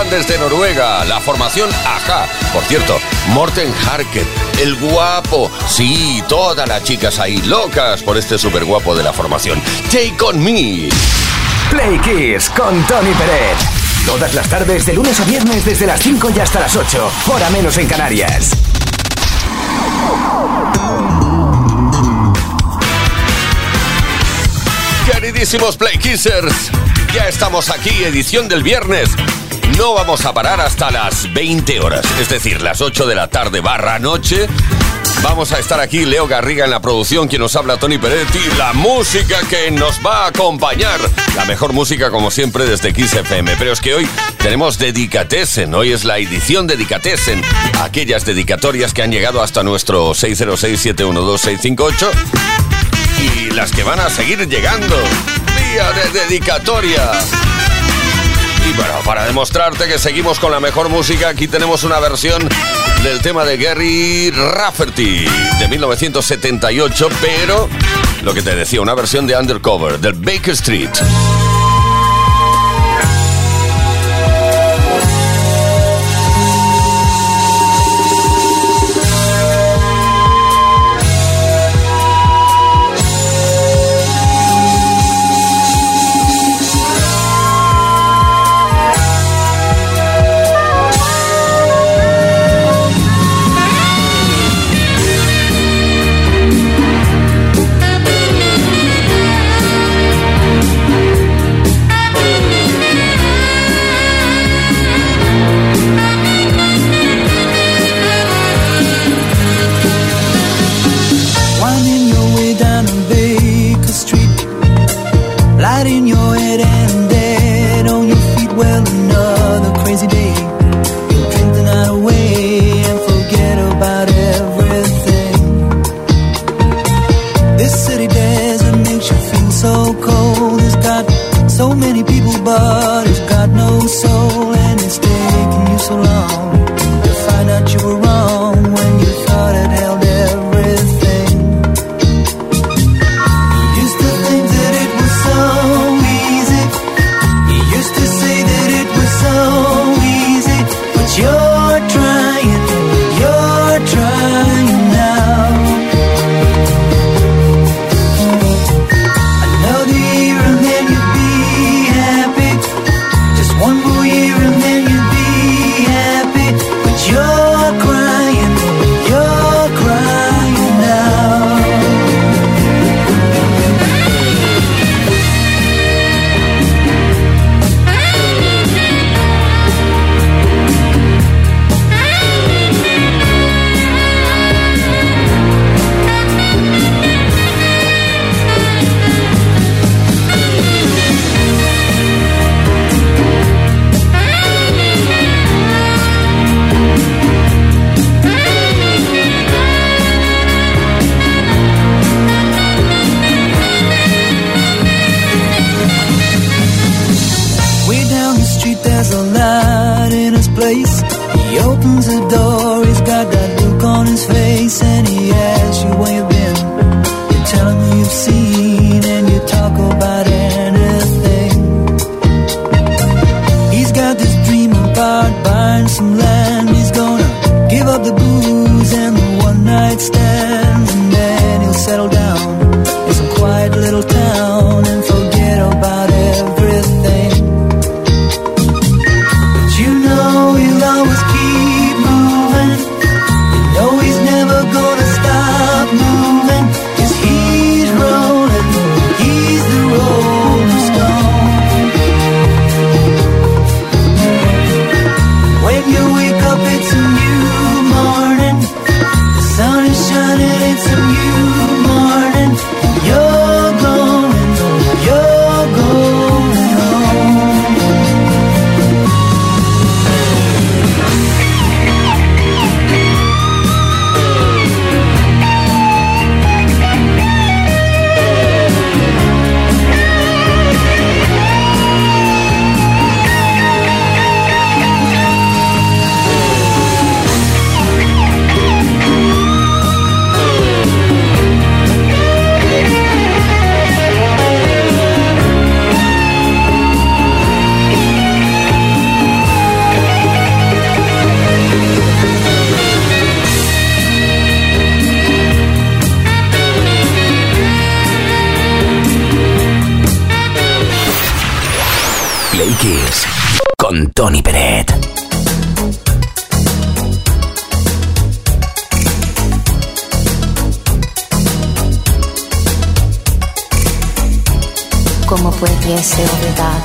saludan desde Noruega, la formación Aja. Por cierto, Morten Harket, el guapo. Sí, todas las chicas ahí locas por este super guapo de la formación. Take on me. Play Kiss con Tony Pérez. Todas las tardes, de lunes a viernes, desde las 5 y hasta las 8. Hora menos en Canarias. Queridísimos Play Kissers, ya estamos aquí, edición del viernes. No vamos a parar hasta las 20 horas, es decir, las 8 de la tarde barra noche. Vamos a estar aquí, Leo Garriga en la producción, quien nos habla Tony Peretti, la música que nos va a acompañar. La mejor música, como siempre, desde Kiss FM. Pero es que hoy tenemos Dedicatesen, hoy es la edición Dedicatesen. Aquellas dedicatorias que han llegado hasta nuestro 606-712-658 y las que van a seguir llegando. Día de dedicatoria. Y bueno, para demostrarte que seguimos con la mejor música, aquí tenemos una versión del tema de Gary Rafferty de 1978, pero lo que te decía, una versión de Undercover del Baker Street. Pudiese olvidar?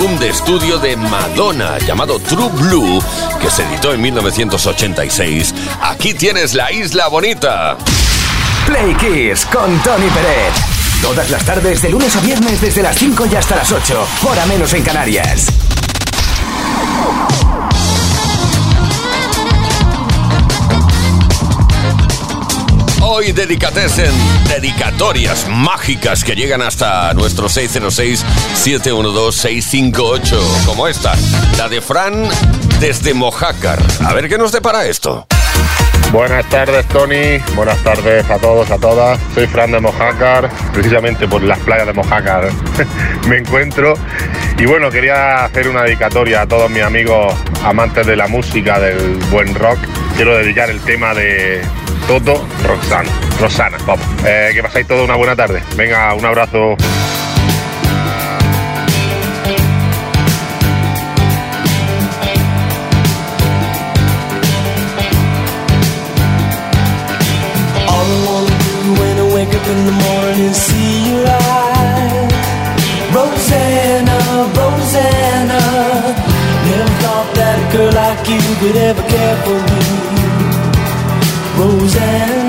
De estudio de Madonna llamado True Blue, que se editó en 1986. Aquí tienes la isla bonita. Play Kiss con Tony Peret. Todas las tardes, de lunes a viernes, desde las 5 y hasta las 8, hora menos en Canarias. Hoy Dedicatesen, dedicatorias mágicas que llegan hasta nuestro 606-712-658, como esta, la de Fran desde Mojácar. A ver qué nos depara esto. Buenas tardes Tony, buenas tardes a todos, a todas. Soy Fran de Mojácar, precisamente por las playas de Mojácar me encuentro. Y bueno, quería hacer una dedicatoria a todos mis amigos amantes de la música, del buen rock. Quiero dedicar el tema de Toto Roxana. Rosana, vamos. Eh, que pasáis toda una buena tarde. Venga, un abrazo. in the morning, see you live. Rosanna, Rosanna, never thought that a girl like you would ever care for me. Rosanna.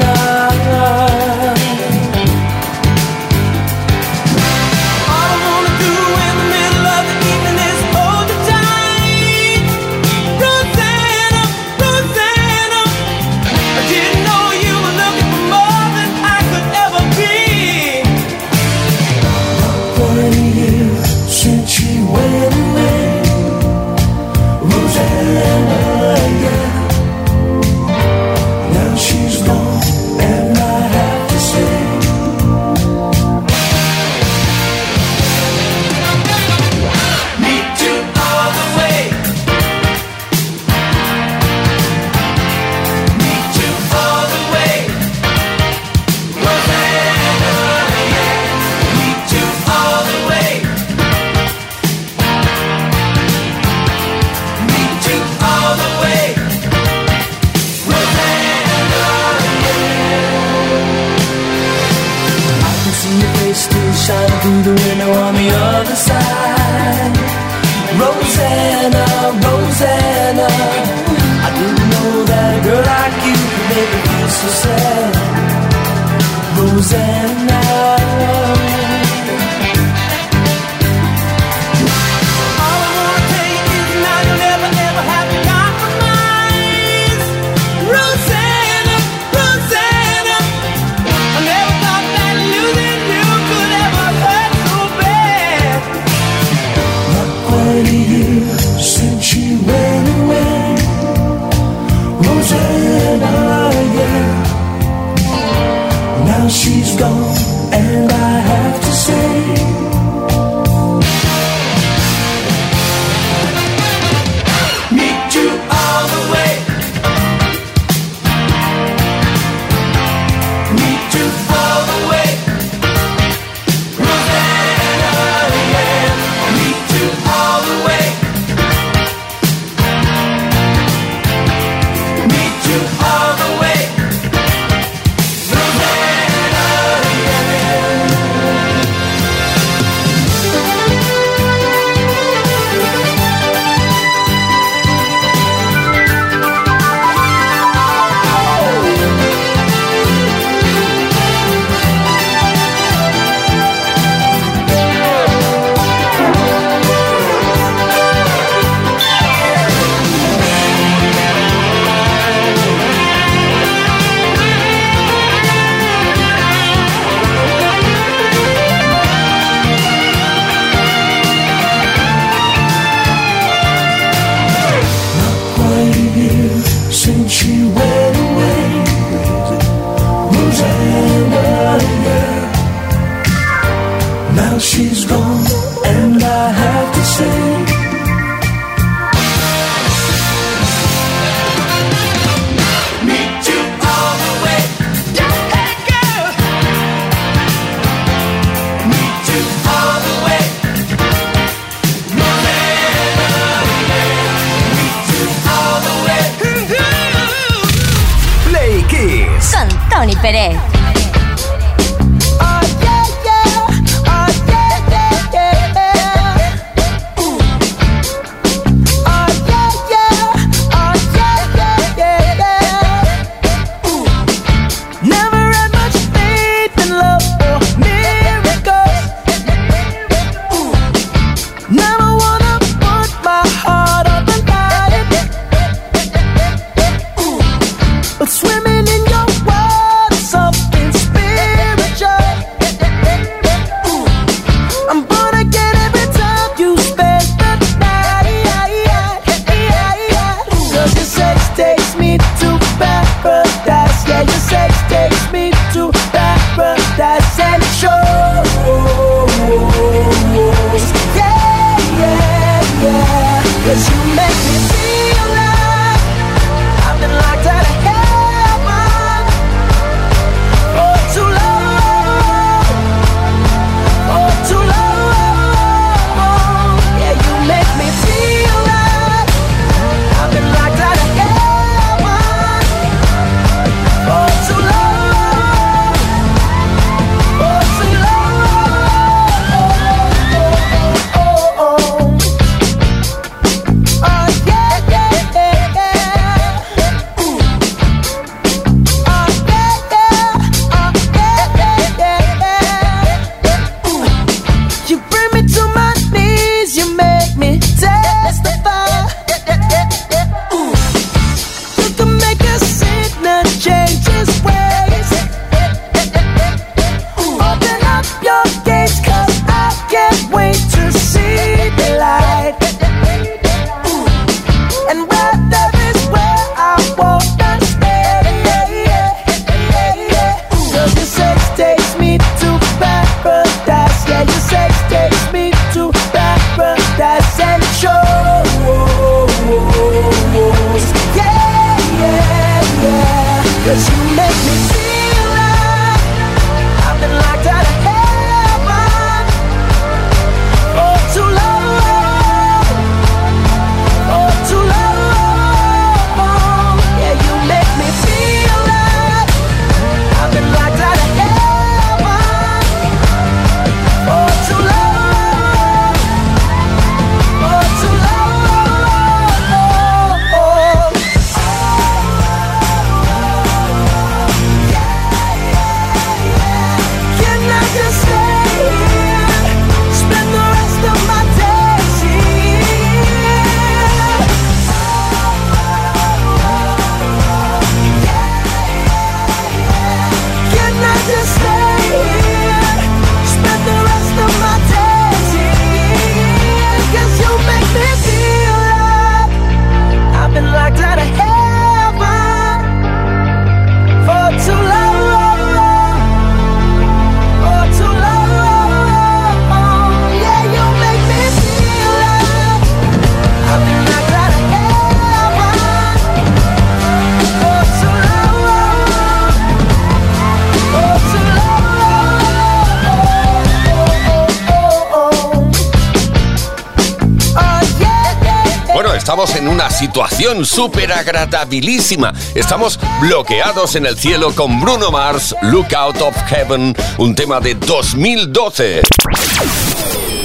situación súper agradabilísima. Estamos bloqueados en el cielo con Bruno Mars, Look Out of Heaven, un tema de 2012.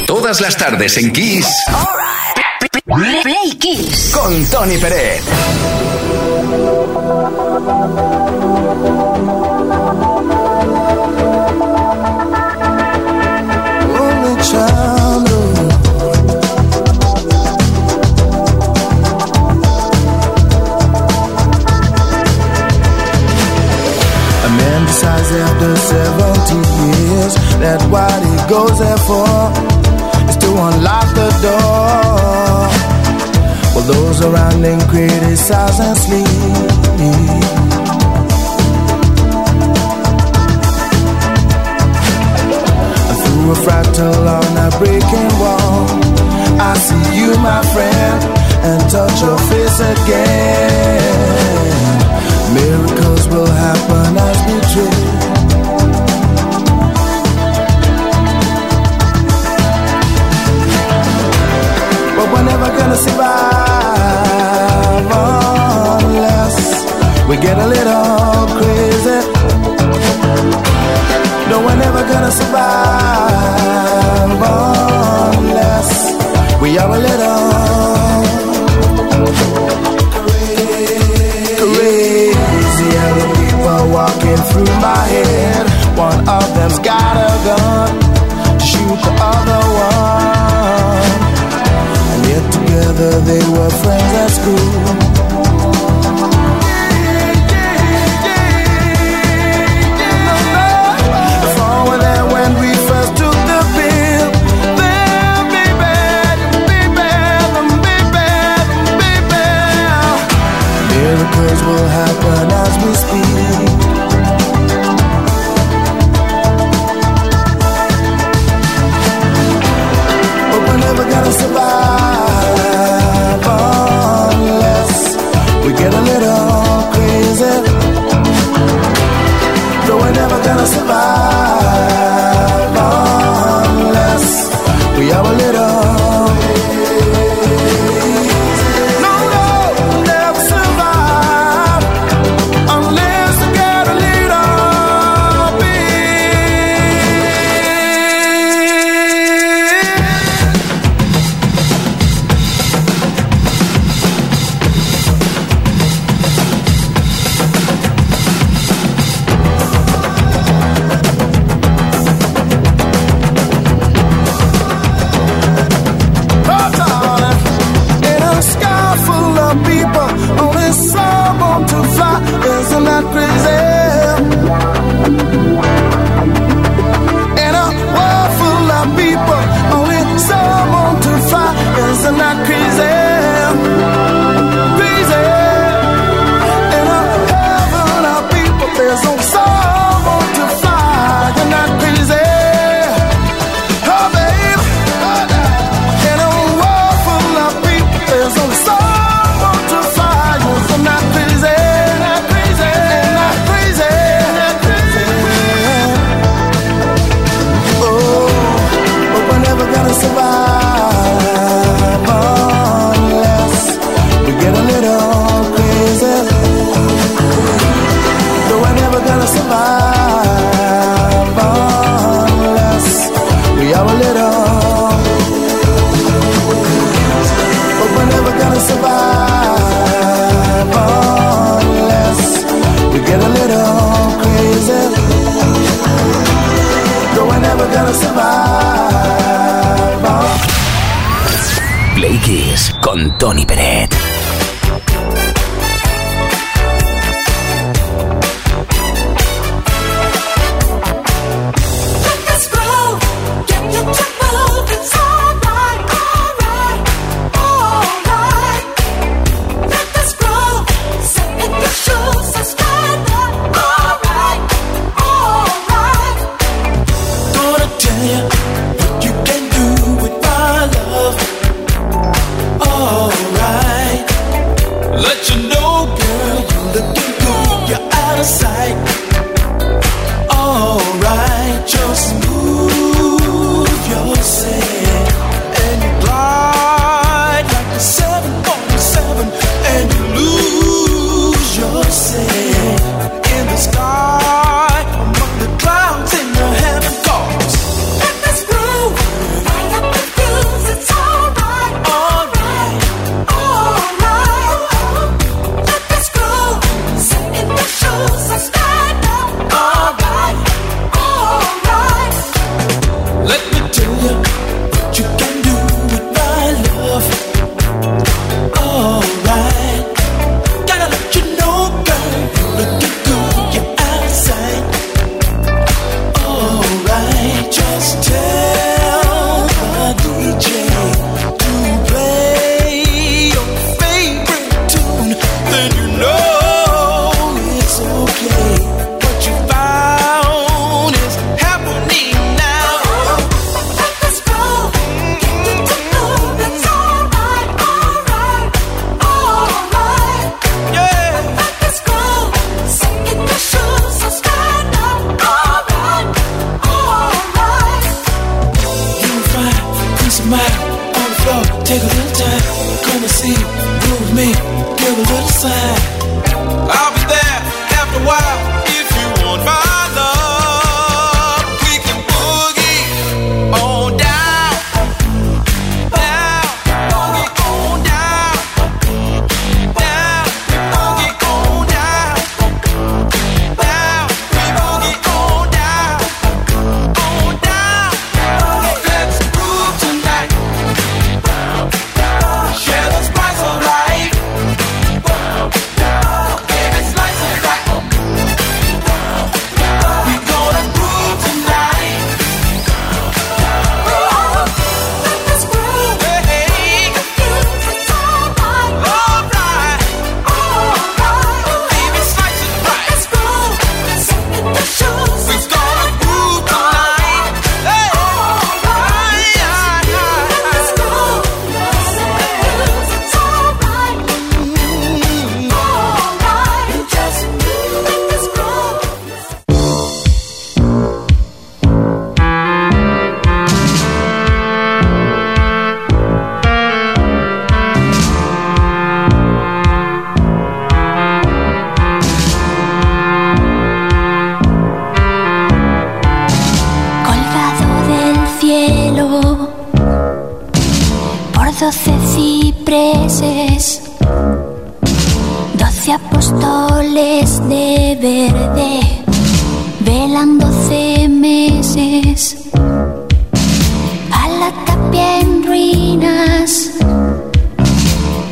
Todas las tardes en Kiss. Right. Play Kiss. Con Tony Pérez. That what he goes there for Is to unlock the door. While well, those around him criticize and sleep. Through a fractal on a breaking wall. I see you my friend And touch your face again. Miracles will happen as we dream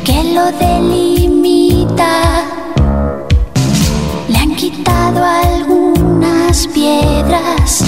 que lo delimita. Le han quitado algunas piedras.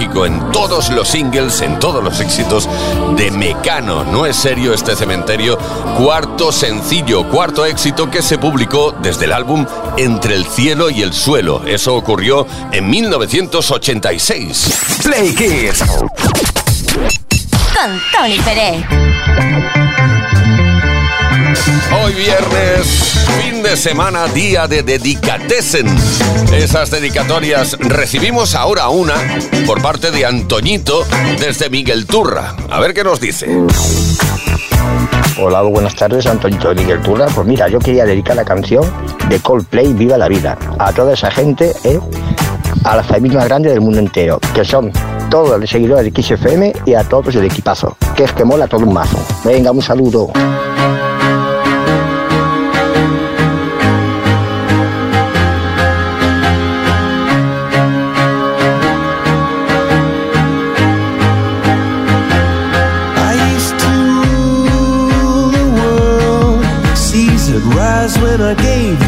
En todos los singles, en todos los éxitos de Mecano. No es serio este cementerio. Cuarto sencillo, cuarto éxito que se publicó desde el álbum Entre el cielo y el suelo. Eso ocurrió en 1986. Play Kids. Con Tony Pérez. Hoy viernes, fin de semana, día de dedicatesen. Esas dedicatorias recibimos ahora una por parte de Antoñito desde Miguel Turra. A ver qué nos dice. Hola, buenas tardes, Antonito de Miguel Turra. Pues mira, yo quería dedicar la canción de Coldplay, Viva la Vida, a toda esa gente, ¿eh? a la familia más grande del mundo entero, que son todos los seguidores de XFM y a todos el equipazo, que es que mola todo un mazo. Venga, un saludo. I gave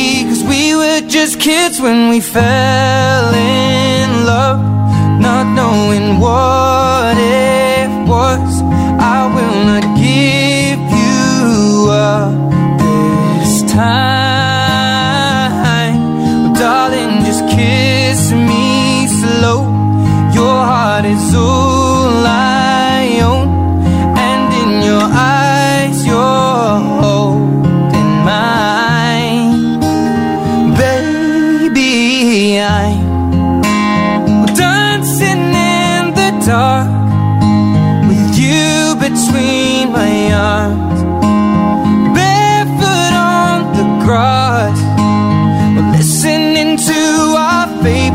just kids when we fell in love, not knowing what it was. I will not give you up this time. Well, darling, just kiss me slow. Your heart is over.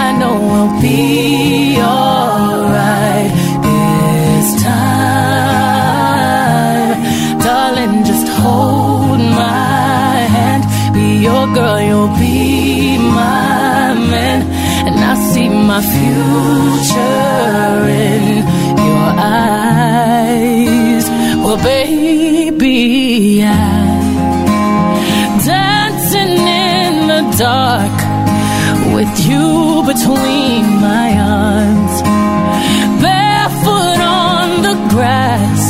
I know we'll be alright this time. Darling, just hold my hand. Be your girl, you'll be my man. And I see my future in your eyes. Well, baby, I'm dancing in the dark with you between my arms. Barefoot on the grass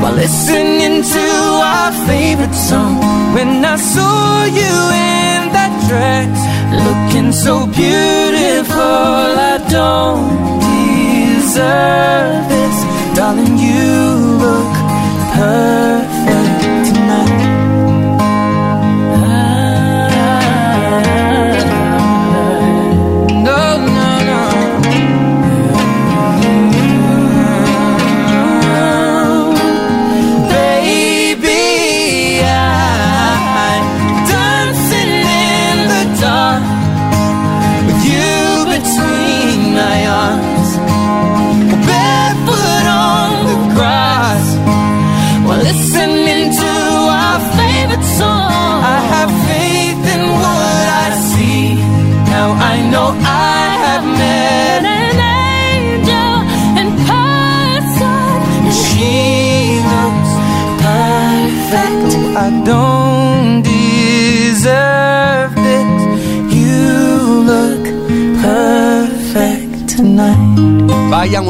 while listening to our favorite song. When I saw you in that dress, looking so beautiful, I don't deserve this. Darling, you look perfect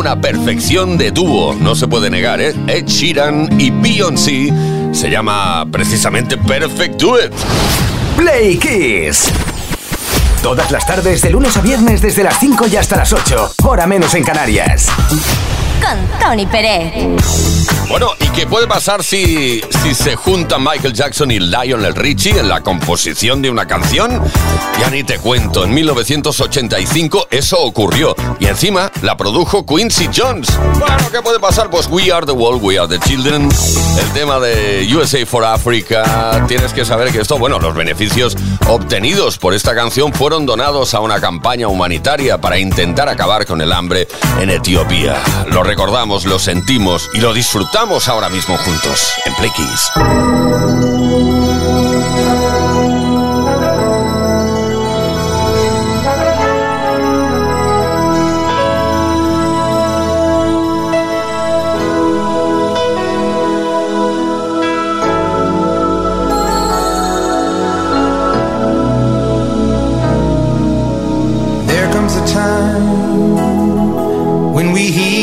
una perfección de dúo, no se puede negar, ¿eh? Ed Sheeran y Beyoncé se llama precisamente Perfect Duet. Play Kiss. Todas las tardes, de lunes a viernes, desde las 5 y hasta las 8. Hora menos en Canarias. Con Tony Pérez. Bueno, ¿y qué puede pasar si, si se juntan Michael Jackson y Lionel Richie en la composición de una canción? Ya ni te cuento, en 1985 eso ocurrió y encima la produjo Quincy Jones. Bueno, ¿qué puede pasar? Pues We Are the World, We Are the Children, el tema de USA for Africa. Tienes que saber que esto, bueno, los beneficios obtenidos por esta canción fueron donados a una campaña humanitaria para intentar acabar con el hambre en Etiopía. Lo recordamos, lo sentimos y lo disfrutamos ahora mismo juntos en Play Kiss.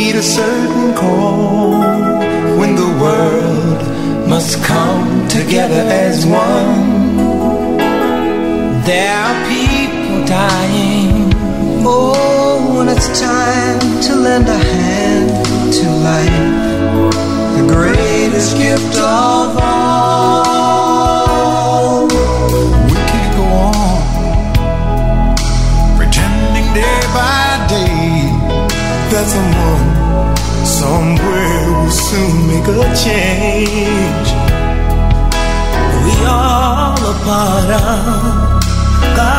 A certain call, There are people dying. Oh, when it's time to lend a hand to life, the greatest gift of all. We can't go on pretending day by day that someone somewhere will soon make a change. We all a part of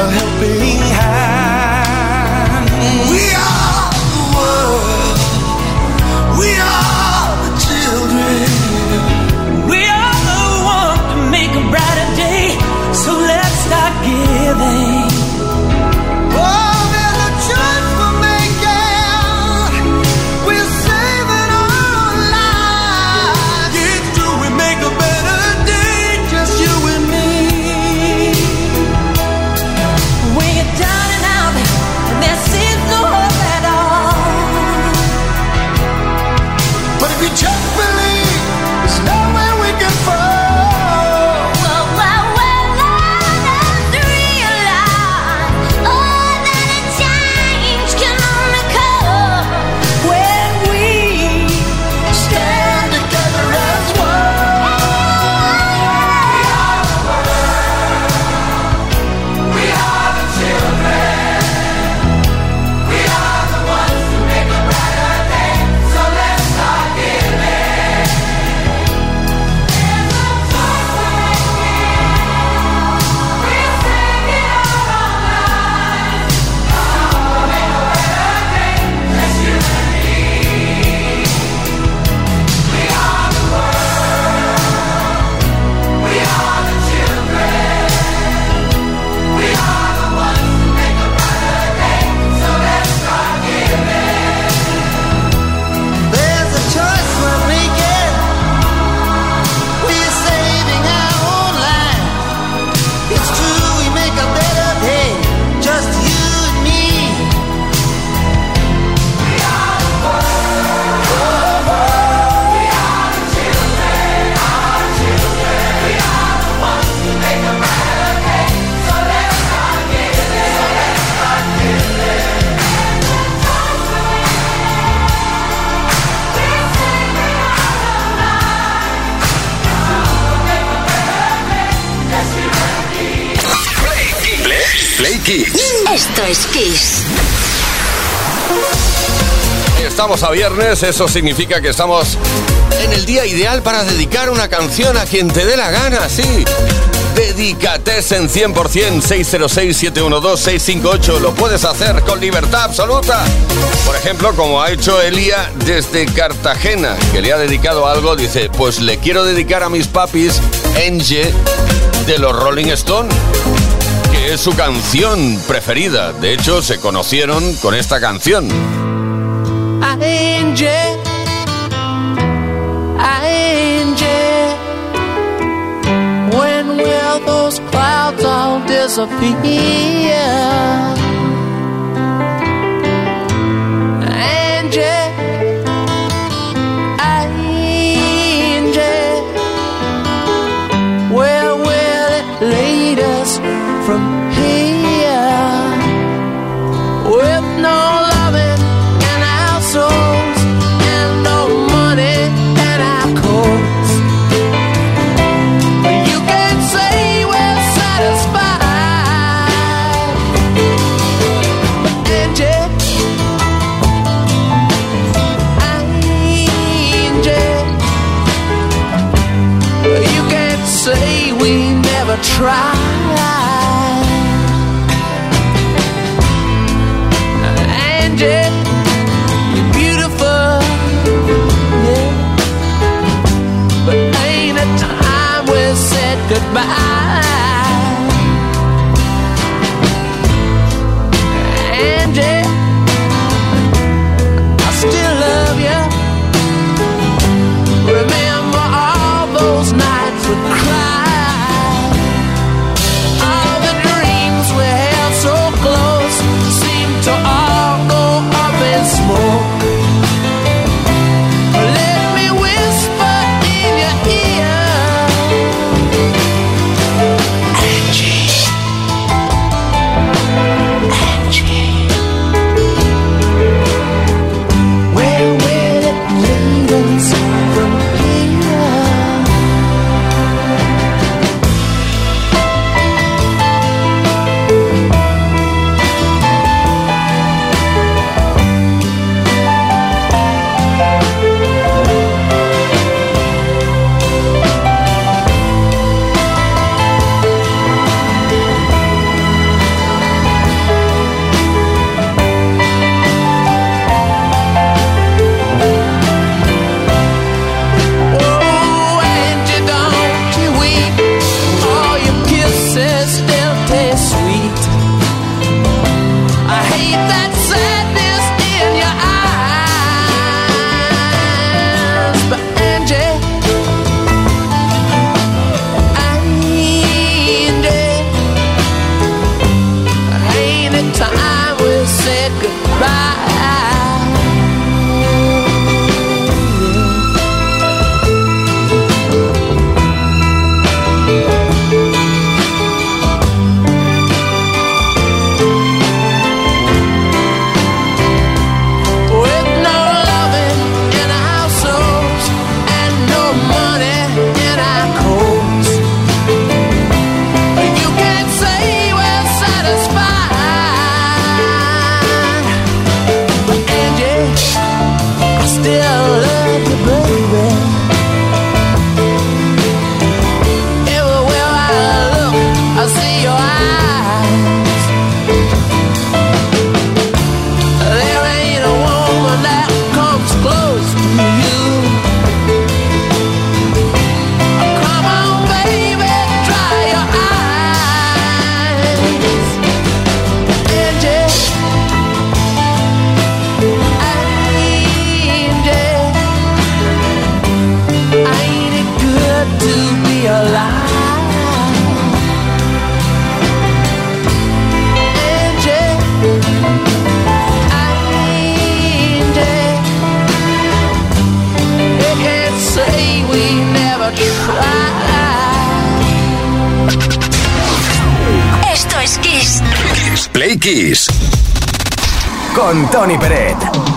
a helping Pues estamos a viernes, eso significa que estamos en el día ideal para dedicar una canción a quien te dé la gana, sí. Dedicates en 100%, 606-712-658. Lo puedes hacer con libertad absoluta. Por ejemplo, como ha hecho Elia desde Cartagena, que le ha dedicado algo, dice, pues le quiero dedicar a mis papis Enge de los Rolling Stones es su canción preferida. De hecho, se conocieron con esta canción. Angel, angel, when will those clouds all disappear? Con Tony Peret.